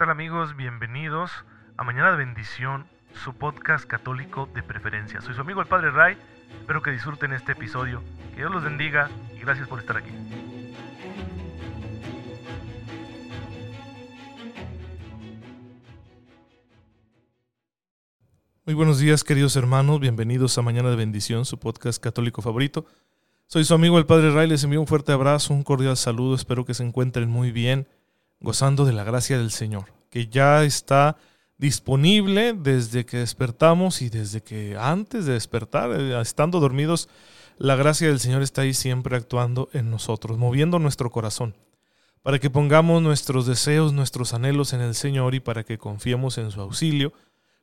tal amigos? Bienvenidos a Mañana de Bendición, su podcast católico de preferencia. Soy su amigo el Padre Ray, espero que disfruten este episodio, que Dios los bendiga y gracias por estar aquí. Muy buenos días queridos hermanos, bienvenidos a Mañana de Bendición, su podcast católico favorito. Soy su amigo el Padre Ray, les envío un fuerte abrazo, un cordial saludo, espero que se encuentren muy bien gozando de la gracia del Señor, que ya está disponible desde que despertamos y desde que antes de despertar, eh, estando dormidos, la gracia del Señor está ahí siempre actuando en nosotros, moviendo nuestro corazón, para que pongamos nuestros deseos, nuestros anhelos en el Señor y para que confiemos en su auxilio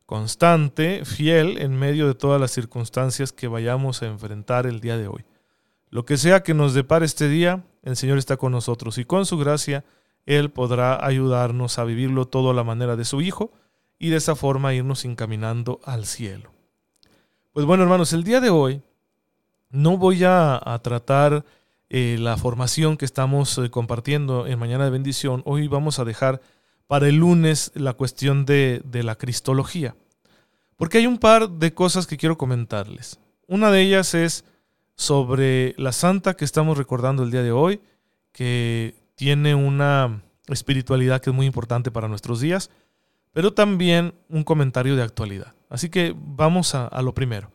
constante, fiel, en medio de todas las circunstancias que vayamos a enfrentar el día de hoy. Lo que sea que nos depare este día, el Señor está con nosotros y con su gracia, él podrá ayudarnos a vivirlo todo a la manera de su Hijo y de esa forma irnos encaminando al cielo. Pues bueno, hermanos, el día de hoy no voy a, tratar eh, la formación que estamos eh, compartiendo en Mañana de Bendición. Hoy vamos a dejar para el lunes la cuestión de, de la cristología. Porque hay un par de cosas que quiero comentarles. Una de ellas es sobre la santa que estamos recordando el día de hoy, que tiene una espiritualidad que es muy importante para nuestros días, pero también un comentario de actualidad. Así que vamos a, lo primero.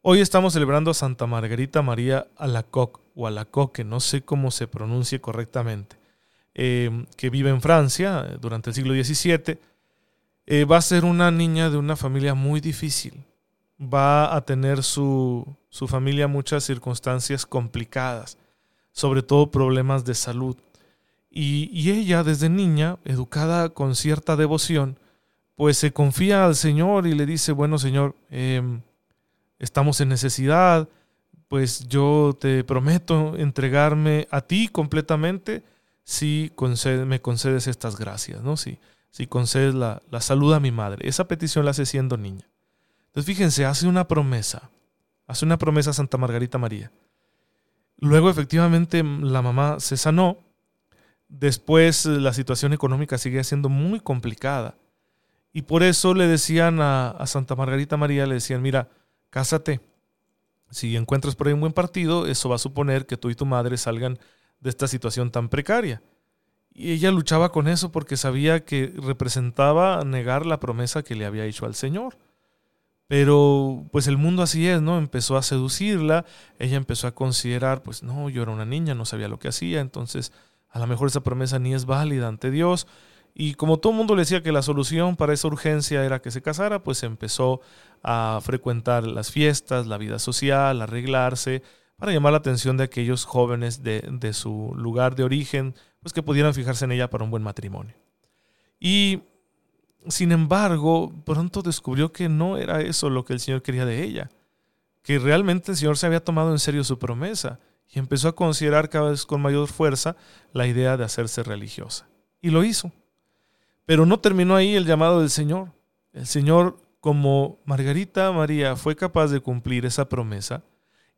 Hoy estamos celebrando a Santa Margarita María Alacoque, o Alacoque, no sé cómo se pronuncie correctamente, eh, que vive en Francia eh, durante el siglo XVII. Eh, va a ser una niña de una familia muy difícil. Va a tener su, su familia muchas circunstancias complicadas, sobre todo problemas de salud. Y, ella, desde niña, educada con cierta devoción, pues se confía al Señor y le dice, bueno Señor, em, estamos en necesidad, pues yo te prometo entregarme a ti completamente si me concedes estas gracias, ¿no? Si, si concedes la, la salud a mi madre. Esa petición la hace siendo niña. Entonces fíjense, hace una promesa, hace una promesa a Santa Margarita María. Luego efectivamente la mamá se sanó Después eh, la situación económica sigue siendo muy complicada. Y por eso le decían a, Santa Margarita María, le decían, mira, cásate. Si encuentras por ahí un buen partido, eso va a suponer que tú y tu madre salgan de esta situación tan precaria. Y ella luchaba con eso porque sabía que representaba negar la promesa que le había hecho al Señor. Pero pues el mundo así es, ¿no? Empezó a seducirla, ella empezó a considerar, pues no, yo era una niña, no sabía lo que hacía, entonces a lo mejor esa promesa ni es válida ante Dios. Y como todo el mundo le decía que la solución para esa urgencia era que se casara, pues empezó a frecuentar las fiestas, la vida social, arreglarse, para llamar la atención de aquellos jóvenes de, de su lugar de origen, pues que pudieran fijarse en ella para un buen matrimonio. Y sin embargo, pronto descubrió que no era eso lo que el Señor quería de ella, que realmente el Señor se había tomado en serio su promesa y empezó a considerar cada vez con mayor fuerza la idea de hacerse religiosa. Y lo hizo. Pero no terminó ahí el llamado del Señor. El Señor, como Margarita María, fue capaz de cumplir esa promesa,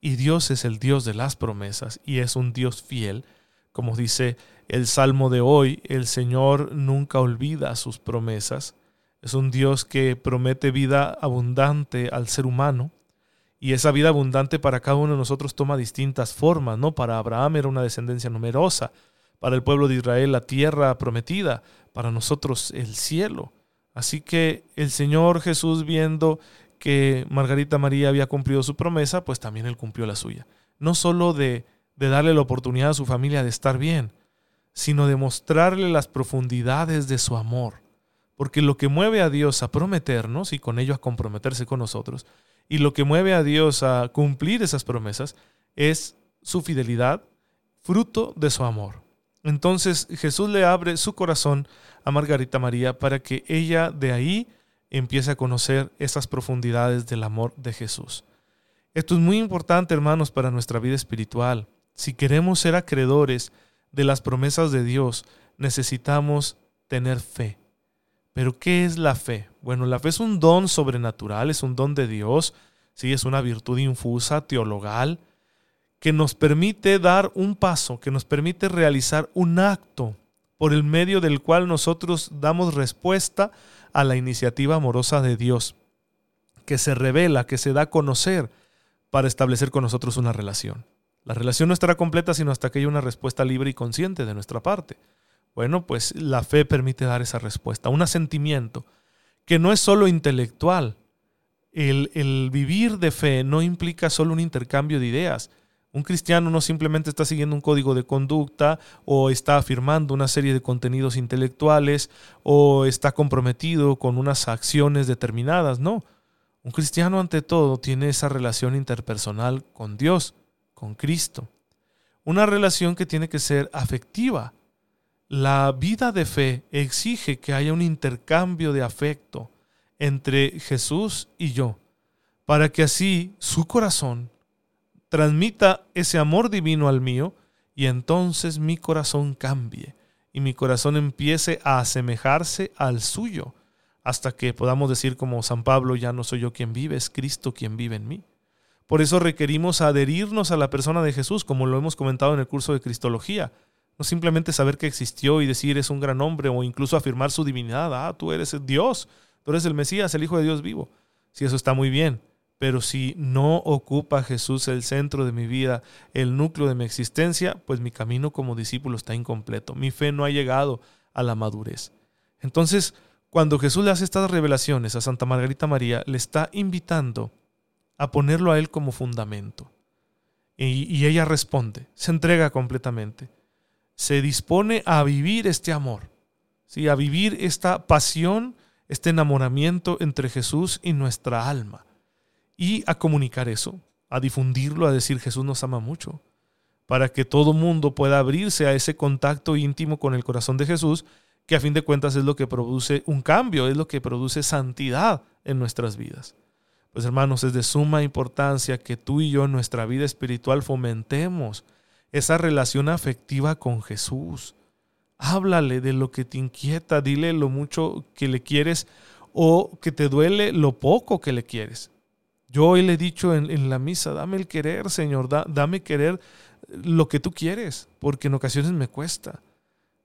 y Dios es el Dios de las promesas, y es un Dios fiel, como dice el Salmo de hoy, el Señor nunca olvida sus promesas. Es un Dios que promete vida abundante al ser humano, y esa vida abundante para cada uno de nosotros toma distintas formas, ¿no? Para Abraham era una descendencia numerosa, para el pueblo de Israel la tierra prometida, para nosotros el cielo. Así que el Señor Jesús viendo que Margarita María había cumplido su promesa, pues también él cumplió la suya. No solo de, de darle la oportunidad a su familia de estar bien, sino de mostrarle las profundidades de su amor. Porque lo que mueve a Dios a prometernos y con ello a comprometerse con nosotros y lo que mueve a Dios a cumplir esas promesas es su fidelidad, fruto de su amor. Entonces Jesús le abre su corazón a Margarita María para que ella de ahí empiece a conocer esas profundidades del amor de Jesús. Esto es muy importante, hermanos, para nuestra vida espiritual. Si queremos ser acreedores de las promesas de Dios, necesitamos tener fe. Pero ¿qué es la fe? Bueno, la fe es un don sobrenatural, es un don de Dios, sí, es una virtud infusa, teologal, que nos permite dar un paso, que nos permite realizar un acto por el medio del cual nosotros damos respuesta a la iniciativa amorosa de Dios, que se revela, que se da a conocer para establecer con nosotros una relación. La relación no estará completa sino hasta que haya una respuesta libre y consciente de nuestra parte. Bueno, pues la fe permite dar esa respuesta, un asentimiento que no es solo intelectual. El, el vivir de fe no implica solo un intercambio de ideas, un cristiano no simplemente está siguiendo un código de conducta o está afirmando una serie de contenidos intelectuales o está comprometido con unas acciones determinadas, no. Un cristiano ante todo tiene esa relación interpersonal con Dios, con Cristo. Una relación que tiene que ser afectiva. La vida de fe exige que haya un intercambio de afecto entre Jesús y yo, para que así su corazón transmita ese amor divino al mío y entonces mi corazón cambie y mi corazón empiece a asemejarse al suyo hasta que podamos decir como San Pablo, ya no soy yo quien vive, es Cristo quien vive en mí. Por eso requerimos adherirnos a la persona de Jesús, como lo hemos comentado en el curso de Cristología. No simplemente saber que existió y decir es un gran hombre o incluso afirmar su divinidad, ah, tú eres Dios, tú eres el Mesías, el Hijo de Dios vivo. Si eso está muy bien, pero si no ocupa Jesús el centro de mi vida, el núcleo de mi existencia, pues mi camino como discípulo está incompleto. Mi fe no ha llegado a la madurez. Entonces, cuando Jesús le hace estas revelaciones a Santa Margarita María, le está invitando a ponerlo a él como fundamento. Y, ella responde, se entrega completamente. Se dispone a vivir este amor, ¿sí? a vivir esta pasión, este enamoramiento entre Jesús y nuestra alma y a comunicar eso, a difundirlo, a decir Jesús nos ama mucho, para que todo mundo pueda abrirse a ese contacto íntimo con el corazón de Jesús, que a fin de cuentas es lo que produce un cambio, es lo que produce santidad en nuestras vidas. Pues hermanos, es de suma importancia que tú y yo en nuestra vida espiritual fomentemos esa relación afectiva con Jesús. Háblale de lo que te inquieta, dile lo mucho que le quieres o que te duele lo poco que le quieres. Yo hoy le he dicho en, la misa, dame el querer, Señor, dame querer lo que tú quieres, porque en ocasiones me cuesta.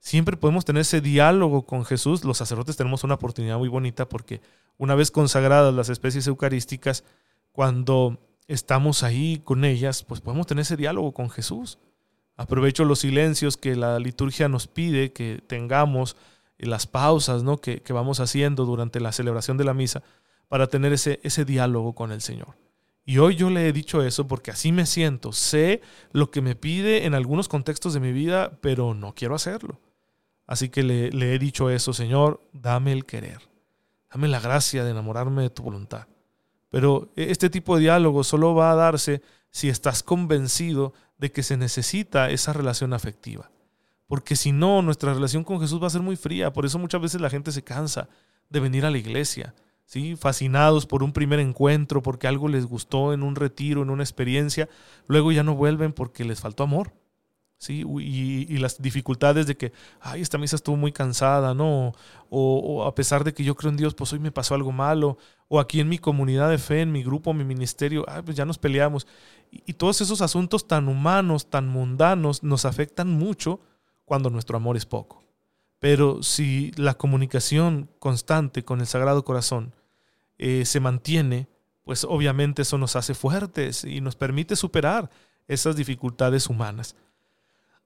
Siempre podemos tener ese diálogo con Jesús. Los sacerdotes tenemos una oportunidad muy bonita porque una vez consagradas las especies eucarísticas, cuando estamos ahí con ellas, pues podemos tener ese diálogo con Jesús. Aprovecho los silencios que la liturgia nos pide que tengamos, las pausas ¿no? que, que vamos haciendo durante la celebración de la misa, para tener ese, ese diálogo con el Señor. Y hoy yo le he dicho eso porque así me siento. Sé lo que me pide en algunos contextos de mi vida, pero no quiero hacerlo. Así que le, he dicho eso, Señor, dame el querer. Dame la gracia de enamorarme de tu voluntad. Pero este tipo de diálogo solo va a darse si estás convencido de que se necesita esa relación afectiva. Porque si no, nuestra relación con Jesús va a ser muy fría. Por eso muchas veces la gente se cansa de venir a la iglesia fascinados por un primer encuentro, porque algo les gustó en un retiro, en una experiencia, luego ya no vuelven porque les faltó amor. ¿Sí? Y, las dificultades de que, ay, esta misa estuvo muy cansada, ¿no? O, a pesar de que yo creo en Dios, pues hoy me pasó algo malo, o aquí en mi comunidad de fe, en mi grupo, en mi ministerio, pues ya nos peleamos. Y, y todos esos asuntos tan humanos, tan mundanos, nos afectan mucho cuando nuestro amor es poco. Pero si la comunicación constante con el Sagrado Corazón eh, se mantiene, pues obviamente eso nos hace fuertes y nos permite superar esas dificultades humanas.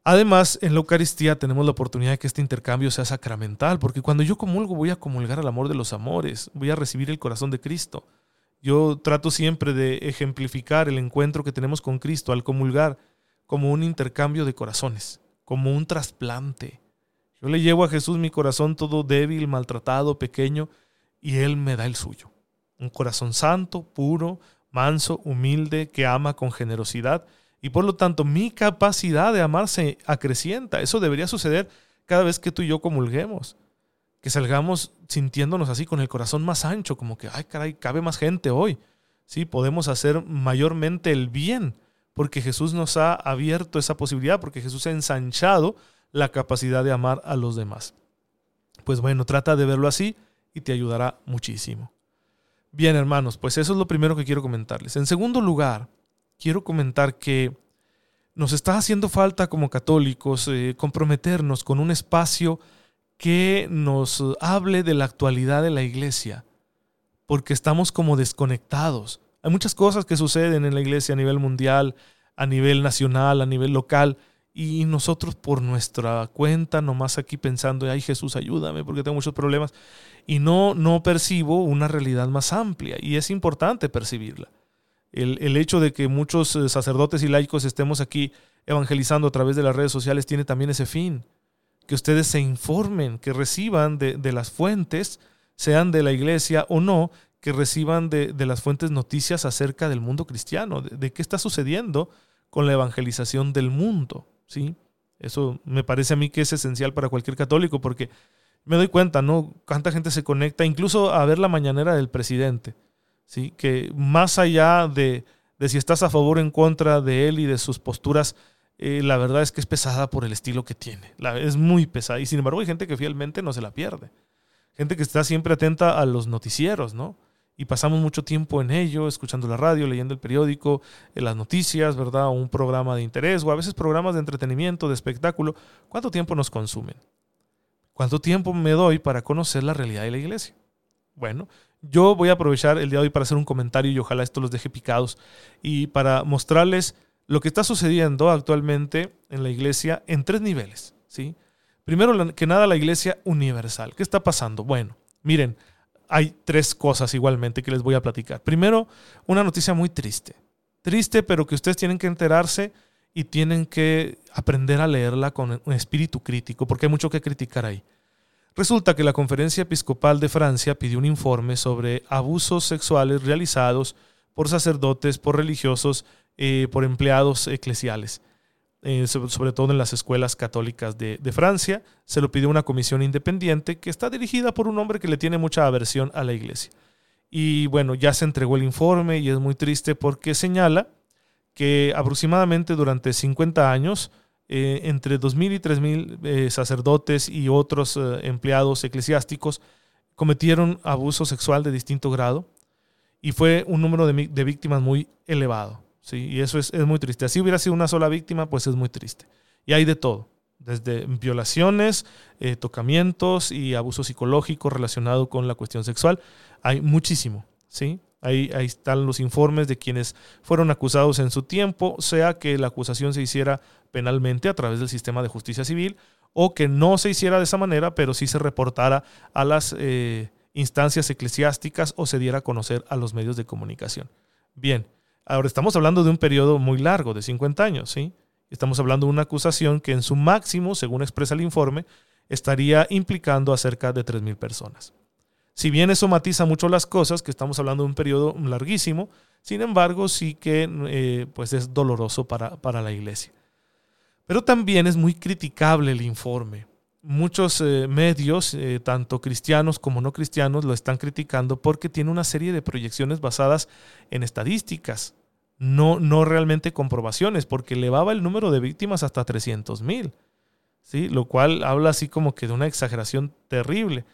Además, en la Eucaristía tenemos la oportunidad de que este intercambio sea sacramental, porque cuando yo comulgo voy a comulgar al amor de los amores, voy a recibir el corazón de Cristo. Yo trato siempre de ejemplificar el encuentro que tenemos con Cristo al comulgar como un intercambio de corazones, como un trasplante. Yo le llevo a Jesús mi corazón todo débil, maltratado, pequeño, y Él me da el suyo un corazón santo, puro, manso, humilde, que ama con generosidad. Y por lo tanto, mi capacidad de amar se acrecienta. Eso debería suceder cada vez que tú y yo comulguemos. Que salgamos sintiéndonos así con el corazón más ancho, como que, ay, caray, cabe más gente hoy. Sí, podemos hacer mayormente el bien, porque Jesús nos ha abierto esa posibilidad, porque Jesús ha ensanchado la capacidad de amar a los demás. Pues bueno, trata de verlo así y te ayudará muchísimo. Bien, hermanos, pues eso es lo primero que quiero comentarles. En segundo lugar, quiero comentar que nos está haciendo falta como católicos eh, comprometernos con un espacio que nos hable de la actualidad de la iglesia, porque estamos como desconectados. Hay muchas cosas que suceden en la iglesia a nivel mundial, a nivel nacional, a nivel local, y nosotros por nuestra cuenta, nomás aquí pensando, ay Jesús, ayúdame porque tengo muchos problemas, y no, no percibo una realidad más amplia, y es importante percibirla. El, el hecho de que muchos eh, sacerdotes y laicos estemos aquí evangelizando a través de las redes sociales tiene también ese fin, que ustedes se informen, que reciban de, de las fuentes, sean de la iglesia o no, que reciban de, de las fuentes noticias acerca del mundo cristiano, de, qué está sucediendo con la evangelización del mundo. ¿sí? Eso me parece a mí que es esencial para cualquier católico porque me doy cuenta, ¿no? Cuánta gente se conecta, incluso a ver la mañanera del presidente, ¿sí? Que más allá de, de si estás a favor o en contra de él y de sus posturas, eh, la verdad es que es pesada por el estilo que tiene. La, es muy pesada. Y sin embargo hay gente que fielmente no se la pierde. Gente que está siempre atenta a los noticieros, ¿no? Y pasamos mucho tiempo en ello, escuchando la radio, leyendo el periódico, en las noticias, ¿verdad? O un programa de interés, o a veces programas de entretenimiento, de espectáculo. ¿Cuánto tiempo nos consumen? ¿Cuánto tiempo me doy para conocer la realidad de la iglesia? Bueno, yo voy a aprovechar el día de hoy para hacer un comentario y ojalá esto los deje picados y para mostrarles lo que está sucediendo actualmente en la iglesia en tres niveles. ¿sí? Primero que nada, la iglesia universal. ¿Qué está pasando? Bueno, miren, hay tres cosas igualmente que les voy a platicar. Primero, una noticia muy triste. Triste, pero que ustedes tienen que enterarse y tienen que aprender a leerla con un espíritu crítico, porque hay mucho que criticar ahí. Resulta que la Conferencia Episcopal de Francia pidió un informe sobre abusos sexuales realizados por sacerdotes, por religiosos eh, por empleados eclesiales, eh, sobre, todo en las escuelas católicas de, Francia. Se lo pidió una comisión independiente que está dirigida por un hombre que le tiene mucha aversión a la iglesia. Y bueno, ya se entregó el informe y es muy triste porque señala que aproximadamente durante 50 años, eh, entre 2.000 y 3.000 eh, sacerdotes y otros eh, empleados eclesiásticos cometieron abuso sexual de distinto grado y fue un número de, víctimas muy elevado. ¿sí? Y eso es, es, muy triste. Así hubiera sido una sola víctima, pues es muy triste. Y hay de todo, desde violaciones, eh, tocamientos y abuso psicológico relacionado con la cuestión sexual. Hay muchísimo, ¿sí? Ahí, están los informes de quienes fueron acusados en su tiempo, sea que la acusación se hiciera penalmente a través del sistema de justicia civil o que no se hiciera de esa manera, pero sí se reportara a las eh, instancias eclesiásticas o se diera a conocer a los medios de comunicación. Bien, Ahora estamos hablando de un periodo muy largo, de 50 años, ¿sí? Estamos hablando de una acusación que en su máximo, según expresa el informe, estaría implicando a cerca de 3.000 personas. Si bien eso matiza mucho las cosas, que estamos hablando de un periodo larguísimo, sin embargo sí que eh, pues es doloroso para, para la iglesia. Pero también es muy criticable el informe. Muchos eh, medios, eh, tanto cristianos como no cristianos, lo están criticando porque tiene una serie de proyecciones basadas en estadísticas, no, no realmente comprobaciones, porque elevaba el número de víctimas hasta 300 mil, ¿sí? lo cual habla así como que de una exageración terrible.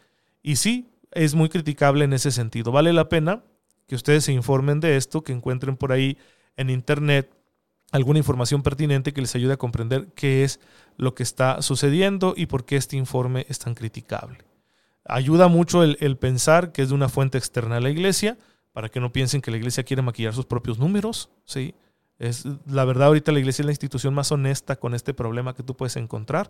Y sí, es muy criticable en ese sentido. Vale la pena que ustedes se informen de esto, que encuentren por ahí en internet alguna información pertinente que les ayude a comprender qué es lo que está sucediendo y por qué este informe es tan criticable. Ayuda mucho el, pensar que es de una fuente externa a la iglesia, para que no piensen que la iglesia quiere maquillar sus propios números. ¿sí? Es, la verdad, ahorita la iglesia es la institución más honesta con este problema que tú puedes encontrar.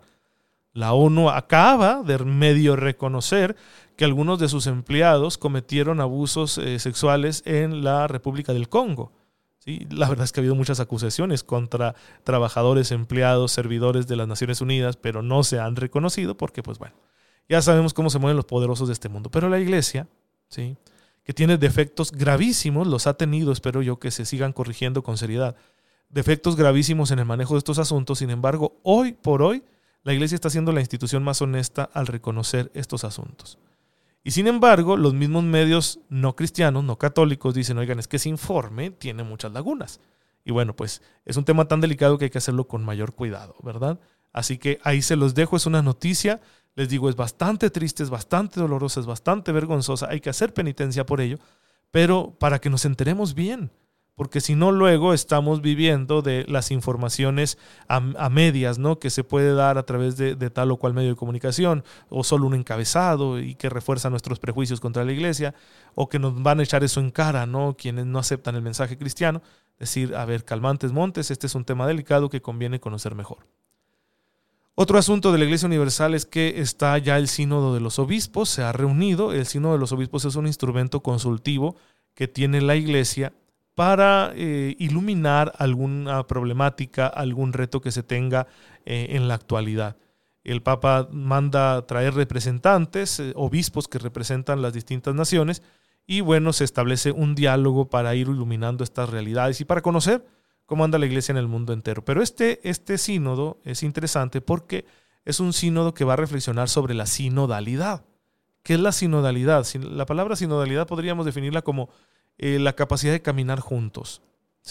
La ONU acaba de medio reconocer que algunos de sus empleados cometieron abusos eh, sexuales en la República del Congo. ¿sí? La verdad es que ha habido muchas acusaciones contra trabajadores, empleados, servidores de las Naciones Unidas, pero no se han reconocido porque, pues bueno, ya sabemos cómo se mueven los poderosos de este mundo. Pero la iglesia, ¿sí? que tiene defectos gravísimos, los ha tenido, espero yo que se sigan corrigiendo con seriedad, defectos gravísimos en el manejo de estos asuntos, sin embargo, hoy por hoy, la iglesia está siendo la institución más honesta al reconocer estos asuntos. Y sin embargo, los mismos medios no cristianos, no católicos, dicen, oigan, es que ese informe tiene muchas lagunas. Y bueno, pues es un tema tan delicado que hay que hacerlo con mayor cuidado, ¿verdad? Así que ahí se los dejo, es una noticia, les digo, es bastante triste, es bastante dolorosa, es bastante vergonzosa, hay que hacer penitencia por ello, pero para que nos enteremos bien, porque si no luego estamos viviendo de las informaciones a, medias, ¿no? Que se puede dar a través de, tal o cual medio de comunicación, o solo un encabezado y que refuerza nuestros prejuicios contra la iglesia, o que nos van a echar eso en cara, ¿no? Quienes no aceptan el mensaje cristiano, decir, a ver, calmantes montes, este es un tema delicado que conviene conocer mejor. Otro asunto de la Iglesia Universal es que está ya el sínodo de los obispos, se ha reunido, el sínodo de los obispos es un instrumento consultivo que tiene la Iglesia para eh, iluminar alguna problemática, algún reto que se tenga eh, en la actualidad. El Papa manda traer representantes, eh, obispos que representan las distintas naciones, y bueno, se establece un diálogo para ir iluminando estas realidades y para conocer cómo anda la iglesia en el mundo entero. Pero este, este sínodo es interesante porque es un sínodo que va a reflexionar sobre la sinodalidad. ¿Qué es la sinodalidad? La palabra sinodalidad podríamos definirla como eh, la capacidad de caminar juntos,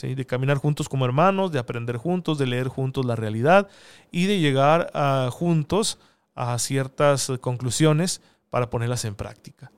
de caminar juntos como hermanos, de aprender juntos, de leer juntos la realidad y de llegar a, juntos a ciertas conclusiones para ponerlas en práctica.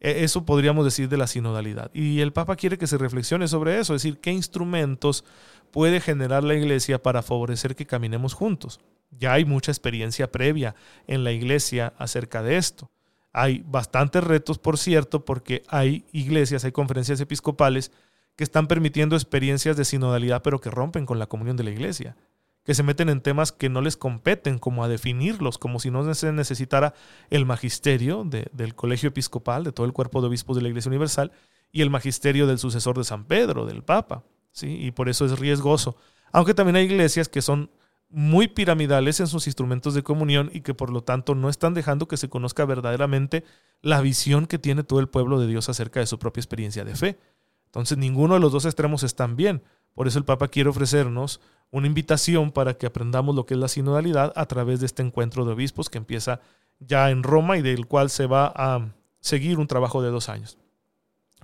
E, eso podríamos decir de la sinodalidad. Y el Papa quiere que se reflexione sobre eso, es decir, qué instrumentos puede generar la Iglesia para favorecer que caminemos juntos. Ya hay mucha experiencia previa en la Iglesia acerca de esto. Hay bastantes retos, por cierto, porque hay iglesias, hay conferencias episcopales que están permitiendo experiencias de sinodalidad, pero que rompen con la comunión de la iglesia, que se meten en temas que no les competen, como a definirlos, como si no se necesitara el magisterio del colegio episcopal, de todo el cuerpo de obispos de la Iglesia Universal, y el magisterio del sucesor de San Pedro, del Papa. ¿sí? Y por eso es riesgoso. Aunque también hay iglesias que son muy piramidales en sus instrumentos de comunión y que por lo tanto no están dejando que se conozca verdaderamente la visión que tiene todo el pueblo de Dios acerca de su propia experiencia de fe. Entonces ninguno de los dos extremos están bien. Por eso el Papa quiere ofrecernos una invitación para que aprendamos lo que es la sinodalidad a través de este encuentro de obispos que empieza ya en Roma y del cual se va a seguir un trabajo de dos años.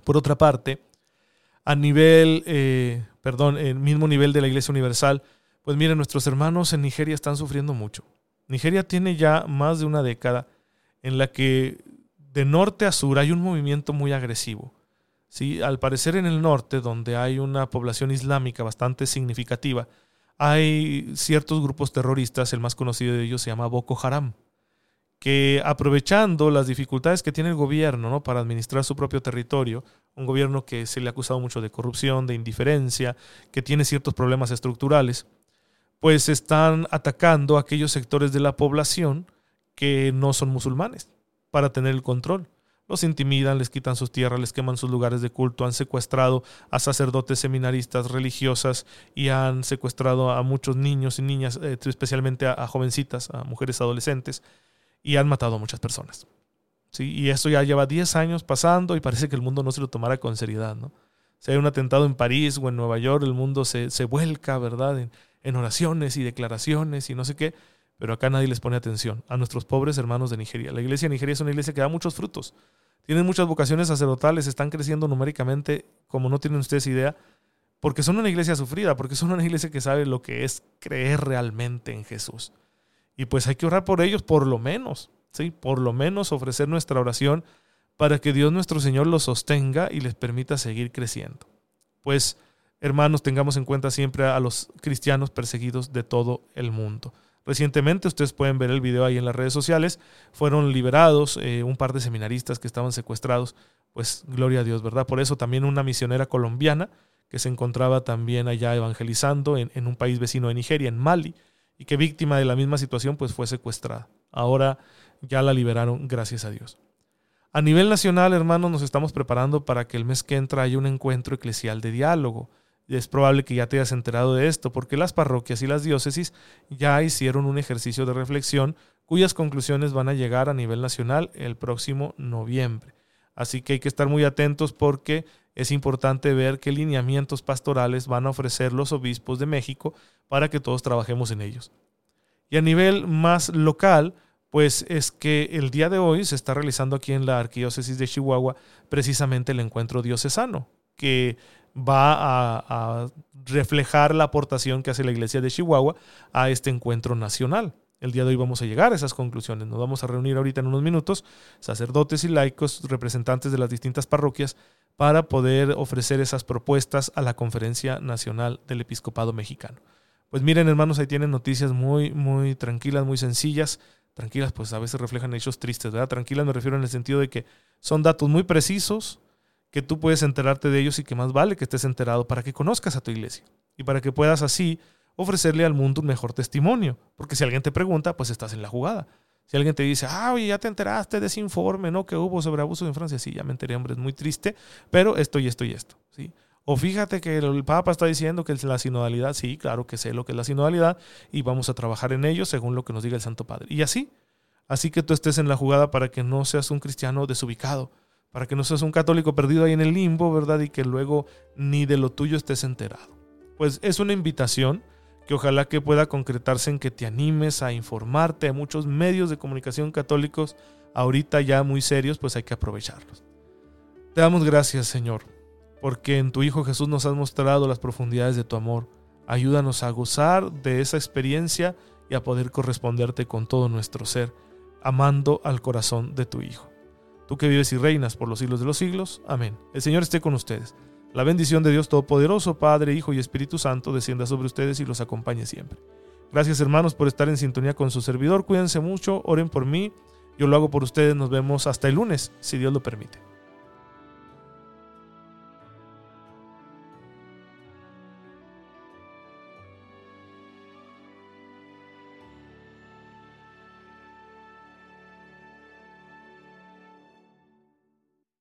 Por otra parte, a nivel, eh, perdón, el mismo nivel de la Iglesia Universal, pues miren, nuestros hermanos en Nigeria están sufriendo mucho. Nigeria tiene ya más de una década en la que de norte a sur hay un movimiento muy agresivo. ¿sí? Al parecer en el norte, donde hay una población islámica bastante significativa, hay ciertos grupos terroristas, el más conocido de ellos se llama Boko Haram, que aprovechando las dificultades que tiene el gobierno ¿no? para administrar su propio territorio, un gobierno que se le ha acusado mucho de corrupción, de indiferencia, que tiene ciertos problemas estructurales, pues están atacando a aquellos sectores de la población que no son musulmanes para tener el control. Los intimidan, les quitan sus tierras, les queman sus lugares de culto, han secuestrado a sacerdotes seminaristas religiosas y han secuestrado a muchos niños y niñas, eh, especialmente a, jovencitas, a mujeres adolescentes, y han matado a muchas personas. ¿Sí? Y esto ya lleva 10 años pasando y parece que el mundo no se lo tomara con seriedad. ¿no? Si hay un atentado en París o en Nueva York, el mundo se, se vuelca, ¿verdad? En oraciones y declaraciones y no sé qué, pero acá nadie les pone atención a nuestros pobres hermanos de Nigeria. La iglesia de Nigeria es una iglesia que da muchos frutos. Tienen muchas vocaciones sacerdotales, están creciendo numéricamente como no tienen ustedes idea, porque son una iglesia sufrida, porque son una iglesia que sabe lo que es creer realmente en Jesús. Y pues hay que orar por ellos por lo menos, ¿sí? Por lo menos ofrecer nuestra oración para que Dios nuestro Señor los sostenga y les permita seguir creciendo. Pues hermanos, tengamos en cuenta siempre a los cristianos perseguidos de todo el mundo. Recientemente, ustedes pueden ver el video ahí en las redes sociales, fueron liberados eh, un par de seminaristas que estaban secuestrados, pues gloria a Dios, ¿verdad? Por eso también una misionera colombiana que se encontraba también allá evangelizando en, en un país vecino de Nigeria, en Mali, y que víctima de la misma situación, pues fue secuestrada. Ahora ya la liberaron, gracias a Dios. A nivel nacional, hermanos, nos estamos preparando para que el mes que entra haya un encuentro eclesial de diálogo es probable que ya te hayas enterado de esto, porque las parroquias y las diócesis ya hicieron un ejercicio de reflexión cuyas conclusiones van a llegar a nivel nacional el próximo noviembre. Así que hay que estar muy atentos porque es importante ver qué lineamientos pastorales van a ofrecer los obispos de México para que todos trabajemos en ellos. Y a nivel más local, pues es que el día de hoy se está realizando aquí en la Arquidiócesis de Chihuahua precisamente el encuentro diocesano, que va a, reflejar la aportación que hace la Iglesia de Chihuahua a este encuentro nacional. El día de hoy vamos a llegar a esas conclusiones. Nos vamos a reunir ahorita en unos minutos, sacerdotes y laicos, representantes de las distintas parroquias, para poder ofrecer esas propuestas a la Conferencia Nacional del Episcopado Mexicano. Pues miren, hermanos, ahí tienen noticias muy, muy tranquilas, muy sencillas. Tranquilas, pues a veces reflejan hechos tristes, ¿verdad? Tranquilas me refiero en el sentido de que son datos muy precisos, que tú puedes enterarte de ellos y que más vale que estés enterado para que conozcas a tu iglesia y para que puedas así ofrecerle al mundo un mejor testimonio. Porque si alguien te pregunta, pues estás en la jugada. Si alguien te dice, ah, oye, ya te enteraste de ese informe, ¿no? Que hubo sobre abuso en Francia. Sí, ya me enteré, hombre, es muy triste, pero esto y esto y esto, ¿sí? O fíjate que el Papa está diciendo que es la sinodalidad. Sí, claro que sé lo que es la sinodalidad y vamos a trabajar en ello según lo que nos diga el Santo Padre. Y así, así que tú estés en la jugada para que no seas un cristiano desubicado, para que no seas un católico perdido ahí en el limbo, ¿verdad? Y que luego ni de lo tuyo estés enterado. Pues es una invitación que ojalá que pueda concretarse en que te animes a informarte. Hay muchos medios de comunicación católicos ahorita ya muy serios, pues hay que aprovecharlos. Te damos gracias, Señor, porque en tu Hijo Jesús nos has mostrado las profundidades de tu amor. Ayúdanos a gozar de esa experiencia y a poder corresponderte con todo nuestro ser, amando al corazón de tu Hijo. Tú que vives y reinas por los siglos de los siglos. Amén. El Señor esté con ustedes. La bendición de Dios Todopoderoso, Padre, Hijo y Espíritu Santo, descienda sobre ustedes y los acompañe siempre. Gracias hermanos por estar en sintonía con su servidor. Cuídense mucho, oren por mí. Yo lo hago por ustedes. Nos vemos hasta el lunes, si Dios lo permite.